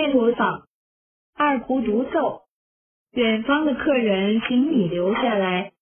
戒毒所二胡独奏远方的客人请你留下来。